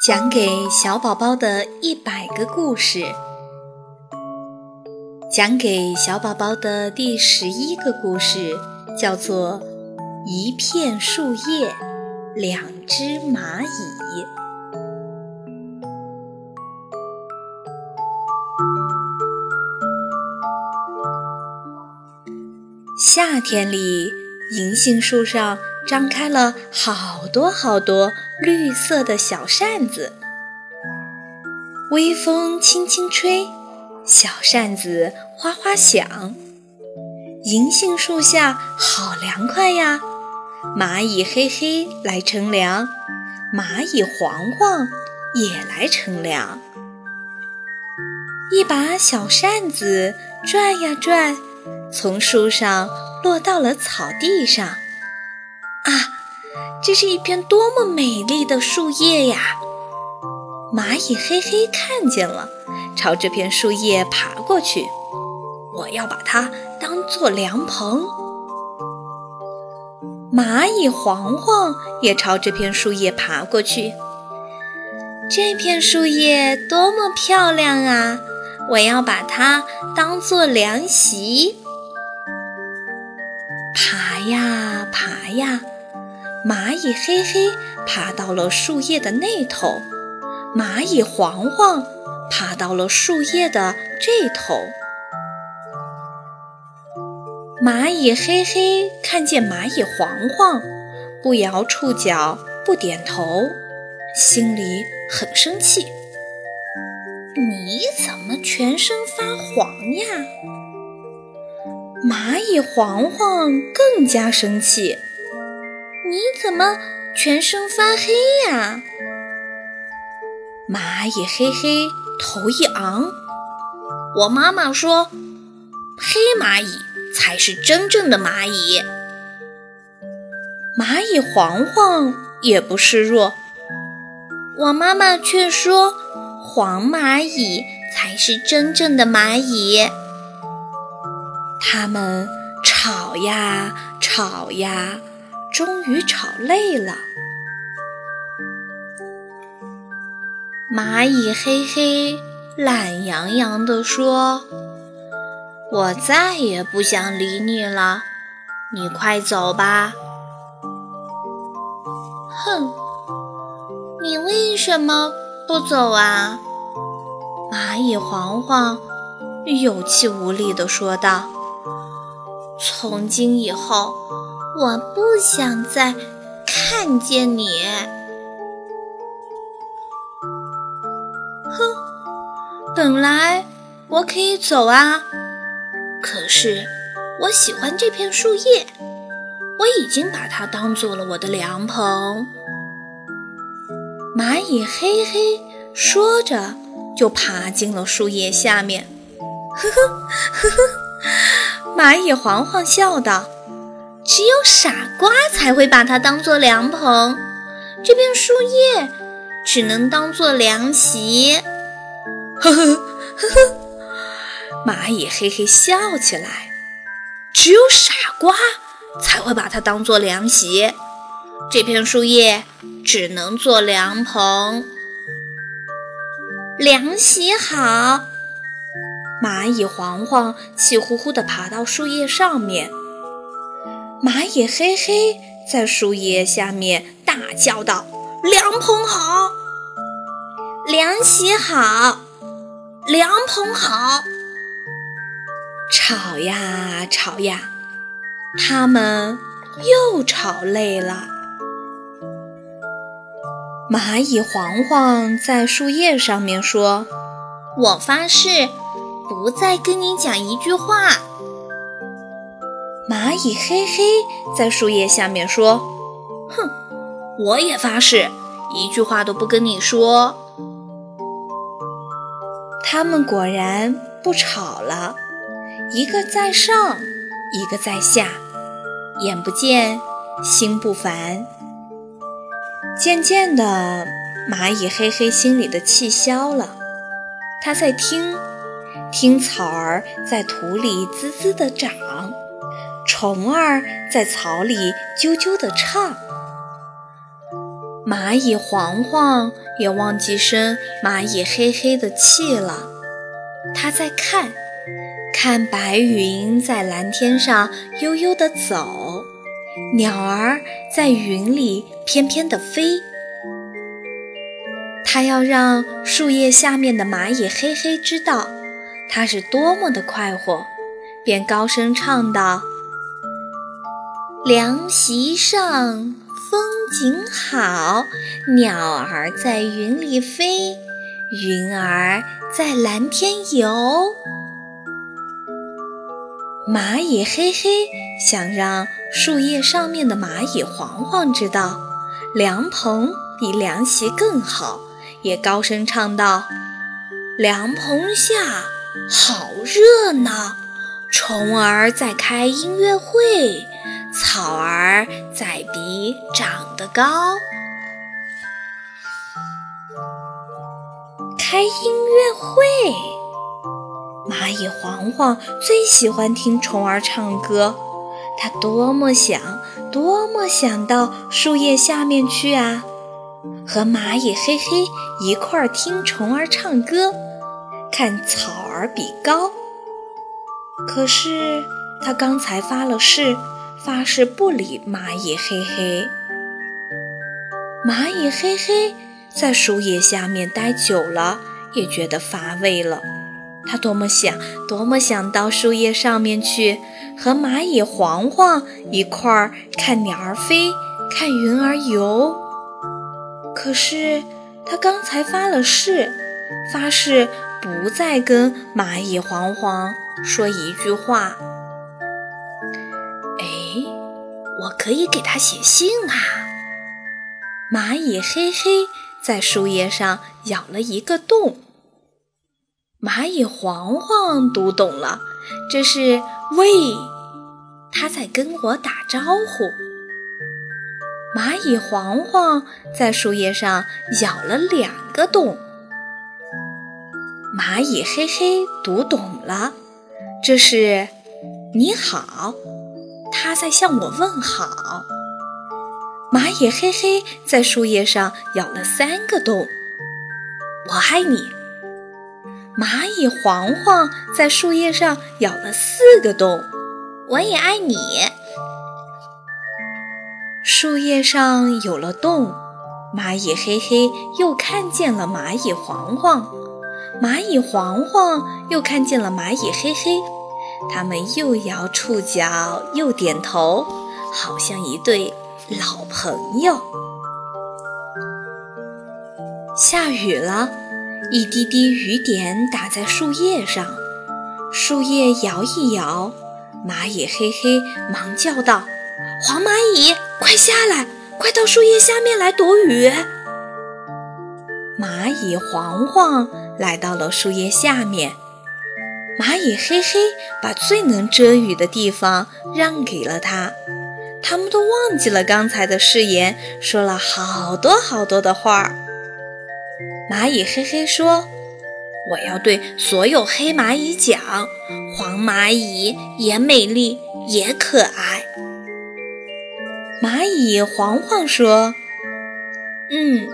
讲给小宝宝的一百个故事，讲给小宝宝的第十一个故事叫做《一片树叶，两只蚂蚁》。夏天里，银杏树上。张开了好多好多绿色的小扇子，微风轻轻吹，小扇子哗哗响。银杏树下好凉快呀！蚂蚁嘿嘿来乘凉，蚂蚁黄黄也来乘凉。一把小扇子转呀转，从树上落到了草地上。啊，这是一片多么美丽的树叶呀！蚂蚁嘿嘿看见了，朝这片树叶爬过去。我要把它当做凉棚。蚂蚁黄黄也朝这片树叶爬过去。这片树叶多么漂亮啊！我要把它当做凉席。爬呀爬呀。蚂蚁嘿嘿爬到了树叶的那头，蚂蚁黄黄爬到了树叶的这头。蚂蚁嘿嘿看见蚂蚁黄黄不摇触角不点头，心里很生气。你怎么全身发黄呀？蚂蚁黄黄更加生气。你怎么全身发黑呀？蚂蚁嘿嘿头一昂，我妈妈说，黑蚂蚁才是真正的蚂蚁。蚂蚁黄黄也不示弱，我妈妈却说，黄蚂蚁才是真正的蚂蚁。他们吵呀吵呀。终于吵累了，蚂蚁嘿嘿懒洋洋地说：“我再也不想理你了，你快走吧。”哼，你为什么不走啊？蚂蚁黄黄有气无力地说道：“从今以后。”我不想再看见你。哼，本来我可以走啊，可是我喜欢这片树叶，我已经把它当做了我的凉棚。蚂蚁嘿嘿说着，就爬进了树叶下面。呵呵呵呵，蚂蚁黄黄笑道。只有傻瓜才会把它当做凉棚，这片树叶只能当做凉席。呵呵呵呵，蚂蚁嘿嘿笑起来。只有傻瓜才会把它当做凉席，这片树叶只能做凉棚。凉席好，蚂蚁黄黄气呼呼地爬到树叶上面。蚂蚁嘿嘿在树叶下面大叫道：“凉棚好，凉席好，凉棚好。”吵呀吵呀，他们又吵累了。蚂蚁黄黄在树叶上面说：“我发誓，不再跟你讲一句话。”蚂蚁嘿嘿在树叶下面说：“哼，我也发誓，一句话都不跟你说。”他们果然不吵了，一个在上，一个在下，眼不见心不烦。渐渐的，蚂蚁嘿嘿心里的气消了，它在听，听草儿在土里滋滋地长。虫儿在草里啾啾地唱，蚂蚁黄黄也忘记生蚂蚁黑黑的气了。它在看，看白云在蓝天上悠悠地走，鸟儿在云里翩翩地飞。它要让树叶下面的蚂蚁黑黑知道，它是多么的快活，便高声唱道：“凉席上。”风景好，鸟儿在云里飞，云儿在蓝天游。蚂蚁嘿嘿想让树叶上面的蚂蚁黄黄知道，凉棚比凉席更好，也高声唱道：“凉棚下好热闹，虫儿在开音乐会。”草儿在比长得高，开音乐会。蚂蚁黄黄最喜欢听虫儿唱歌，它多么想，多么想到树叶下面去啊，和蚂蚁嘿嘿一块儿听虫儿唱歌，看草儿比高。可是他刚才发了誓。发誓不理蚂蚁嘿嘿。蚂蚁嘿嘿在树叶下面待久了，也觉得乏味了。他多么想，多么想到树叶上面去，和蚂蚁黄黄一块儿看鸟儿飞，看云儿游。可是他刚才发了誓，发誓不再跟蚂蚁黄黄说一句话。我可以给他写信啊！蚂蚁嘿嘿在树叶上咬了一个洞。蚂蚁黄黄读懂了，这是喂，他在跟我打招呼。蚂蚁黄黄在树叶上咬了两个洞。蚂蚁嘿嘿读懂了，这是你好。他在向我问好。蚂蚁嘿嘿在树叶上咬了三个洞。我爱你。蚂蚁黄黄在树叶上咬了四个洞。我也爱你。树叶上有了洞，蚂蚁嘿嘿又看见了蚂蚁黄黄，蚂蚁黄黄又看见了蚂蚁嘿嘿。他们又摇触角，又点头，好像一对老朋友。下雨了，一滴滴雨点打在树叶上，树叶摇一摇。蚂蚁嘿嘿忙叫道：“黄蚂蚁，快下来，快到树叶下面来躲雨。”蚂蚁黄黄来到了树叶下面。蚂蚁嘿嘿把最能遮雨的地方让给了他，他们都忘记了刚才的誓言，说了好多好多的话。蚂蚁嘿嘿说：“我要对所有黑蚂蚁讲，黄蚂蚁也美丽也可爱。”蚂蚁黄黄说：“嗯，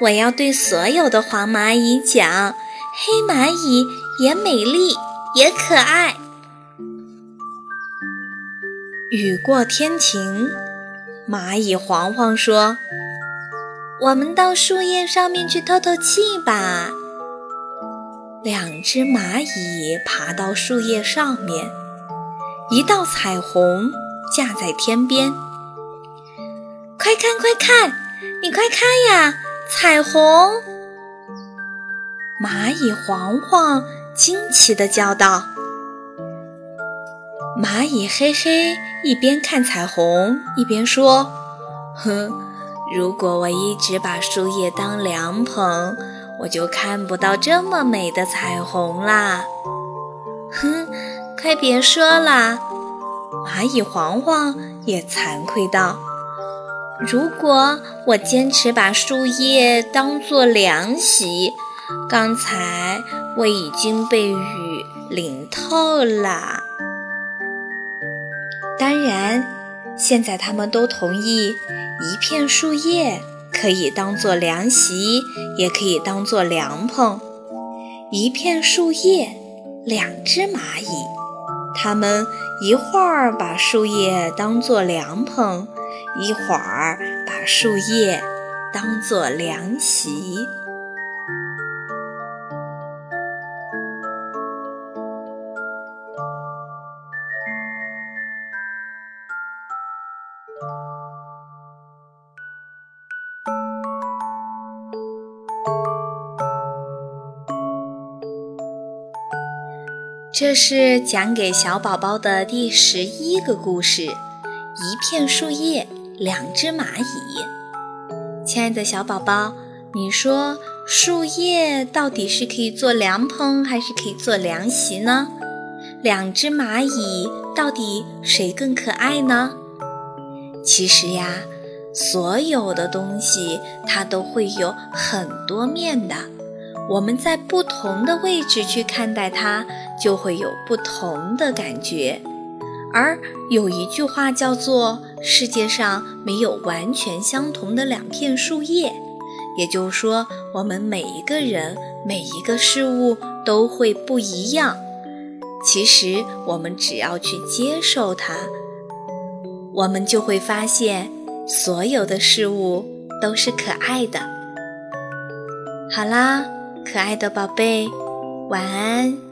我要对所有的黄蚂蚁讲，黑蚂蚁也美丽。”也可爱。雨过天晴，蚂蚁黄黄说：“我们到树叶上面去透透气吧。”两只蚂蚁爬到树叶上面，一道彩虹架在天边。快看快看，你快看呀，彩虹！蚂蚁黄黄。惊奇地叫道：“蚂蚁嘿嘿，一边看彩虹一边说：‘哼，如果我一直把树叶当凉棚，我就看不到这么美的彩虹啦。’哼，快别说了。”蚂蚁黄黄也惭愧道：“如果我坚持把树叶当做凉席，刚才……”我已经被雨淋透了。当然，现在他们都同意一片树叶可以当做凉席，也可以当做凉棚。一片树叶，两只蚂蚁，它们一会儿把树叶当做凉棚，一会儿把树叶当做凉席。这是讲给小宝宝的第十一个故事，《一片树叶，两只蚂蚁》。亲爱的小宝宝，你说树叶到底是可以做凉棚，还是可以做凉席呢？两只蚂蚁到底谁更可爱呢？其实呀，所有的东西它都会有很多面的。我们在不同的位置去看待它，就会有不同的感觉。而有一句话叫做“世界上没有完全相同的两片树叶”，也就是说，我们每一个人、每一个事物都会不一样。其实，我们只要去接受它，我们就会发现，所有的事物都是可爱的。好啦。可爱的宝贝，晚安。